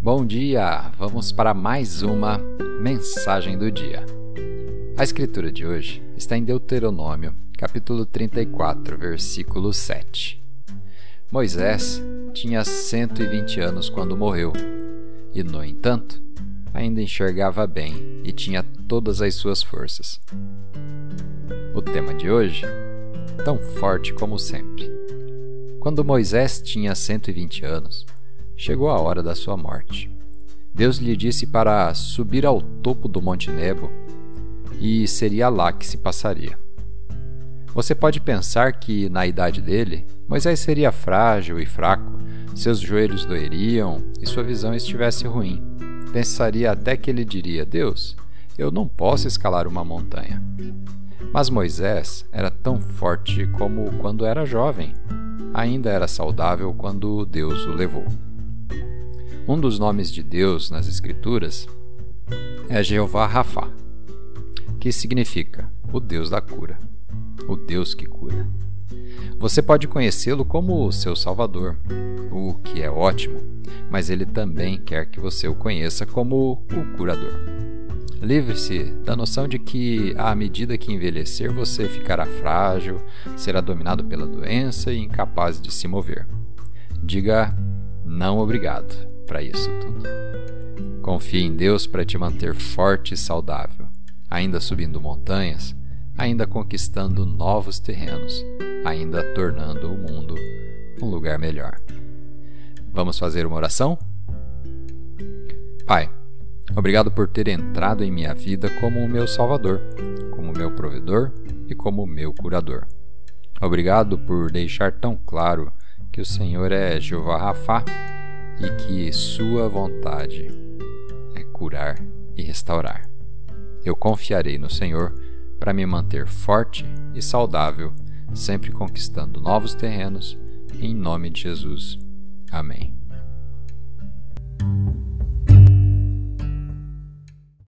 Bom dia! Vamos para mais uma mensagem do dia. A escritura de hoje está em Deuteronômio, capítulo 34, versículo 7. Moisés tinha 120 anos quando morreu, e, no entanto, ainda enxergava bem e tinha todas as suas forças. O tema de hoje, tão forte como sempre. Quando Moisés tinha 120 anos, chegou a hora da sua morte. Deus lhe disse para subir ao topo do Monte Nebo e seria lá que se passaria. Você pode pensar que, na idade dele, Moisés seria frágil e fraco, seus joelhos doeriam e sua visão estivesse ruim. Pensaria até que ele diria: Deus, eu não posso escalar uma montanha. Mas Moisés era tão forte como quando era jovem. Ainda era saudável quando Deus o levou. Um dos nomes de Deus nas Escrituras é Jeová Rafa, que significa o Deus da cura, o Deus que cura. Você pode conhecê-lo como o seu Salvador, o que é ótimo, mas ele também quer que você o conheça como o curador. Livre-se da noção de que, à medida que envelhecer, você ficará frágil, será dominado pela doença e incapaz de se mover. Diga não obrigado para isso tudo. Confie em Deus para te manter forte e saudável, ainda subindo montanhas, ainda conquistando novos terrenos, ainda tornando o mundo um lugar melhor. Vamos fazer uma oração? Pai, obrigado por ter entrado em minha vida como o meu Salvador, como meu provedor e como meu curador. Obrigado por deixar tão claro que o Senhor é Jeová Rafa e que Sua vontade é curar e restaurar. Eu confiarei no Senhor para me manter forte e saudável, sempre conquistando novos terrenos, em nome de Jesus. Amém.